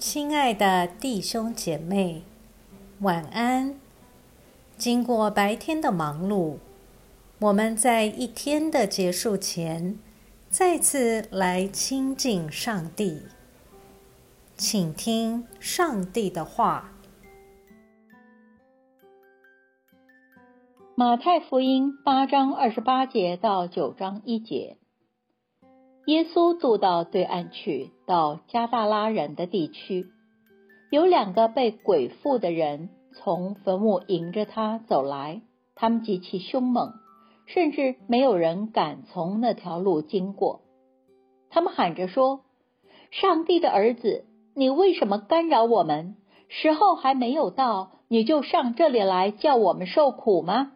亲爱的弟兄姐妹，晚安。经过白天的忙碌，我们在一天的结束前，再次来亲近上帝，请听上帝的话。马太福音八章二十八节到九章一节。耶稣渡到对岸去，到加大拉人的地区。有两个被鬼附的人从坟墓迎着他走来，他们极其凶猛，甚至没有人敢从那条路经过。他们喊着说：“上帝的儿子，你为什么干扰我们？时候还没有到，你就上这里来叫我们受苦吗？”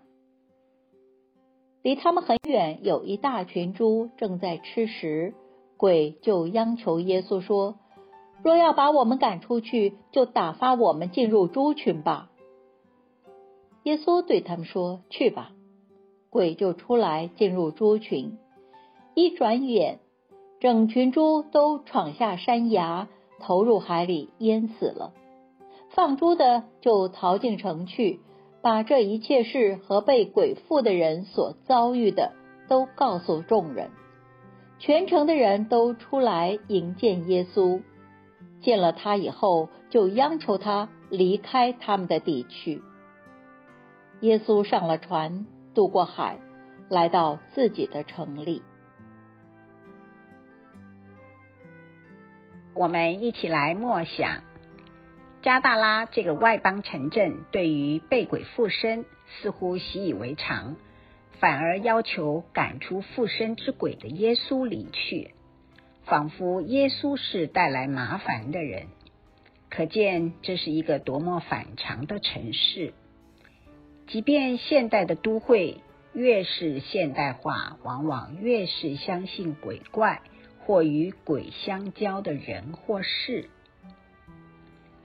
离他们很远，有一大群猪正在吃食，鬼就央求耶稣说：“若要把我们赶出去，就打发我们进入猪群吧。”耶稣对他们说：“去吧。”鬼就出来进入猪群，一转眼，整群猪都闯下山崖，投入海里淹死了。放猪的就逃进城去。把这一切事和被鬼附的人所遭遇的都告诉众人，全城的人都出来迎接耶稣。见了他以后，就央求他离开他们的地区。耶稣上了船，渡过海，来到自己的城里。我们一起来默想。加大拉这个外邦城镇，对于被鬼附身似乎习以为常，反而要求赶出附身之鬼的耶稣离去，仿佛耶稣是带来麻烦的人。可见这是一个多么反常的城市。即便现代的都会越是现代化，往往越是相信鬼怪或与鬼相交的人或事。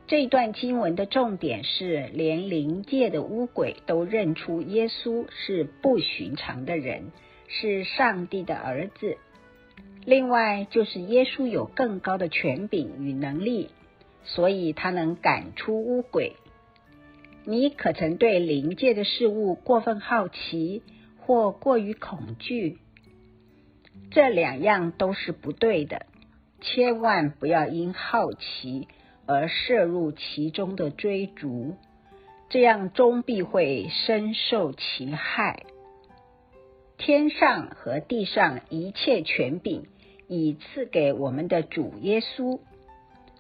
这段经文的重点是，连灵界的巫鬼都认出耶稣是不寻常的人，是上帝的儿子。另外，就是耶稣有更高的权柄与能力，所以他能赶出巫鬼。你可曾对灵界的事物过分好奇，或过于恐惧？这两样都是不对的，千万不要因好奇。而涉入其中的追逐，这样终必会深受其害。天上和地上一切权柄已赐给我们的主耶稣，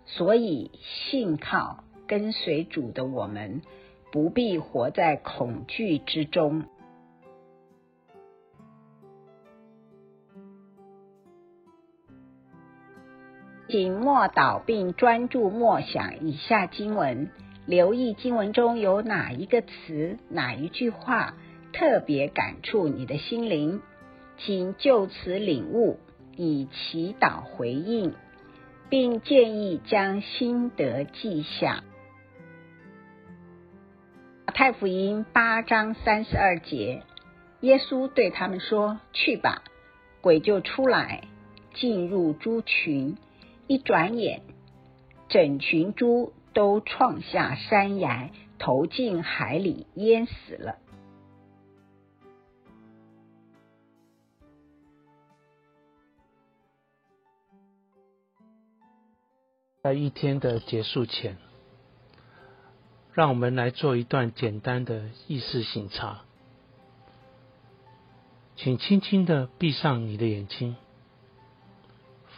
所以信靠跟随主的我们，不必活在恐惧之中。请默祷并专注默想以下经文，留意经文中有哪一个词、哪一句话特别感触你的心灵，请就此领悟，以祈祷回应，并建议将心得记下。太福音八章三十二节，耶稣对他们说：“去吧。”鬼就出来，进入猪群。一转眼，整群猪都创下山崖，投进海里，淹死了。在一天的结束前，让我们来做一段简单的意识醒察。请轻轻的闭上你的眼睛。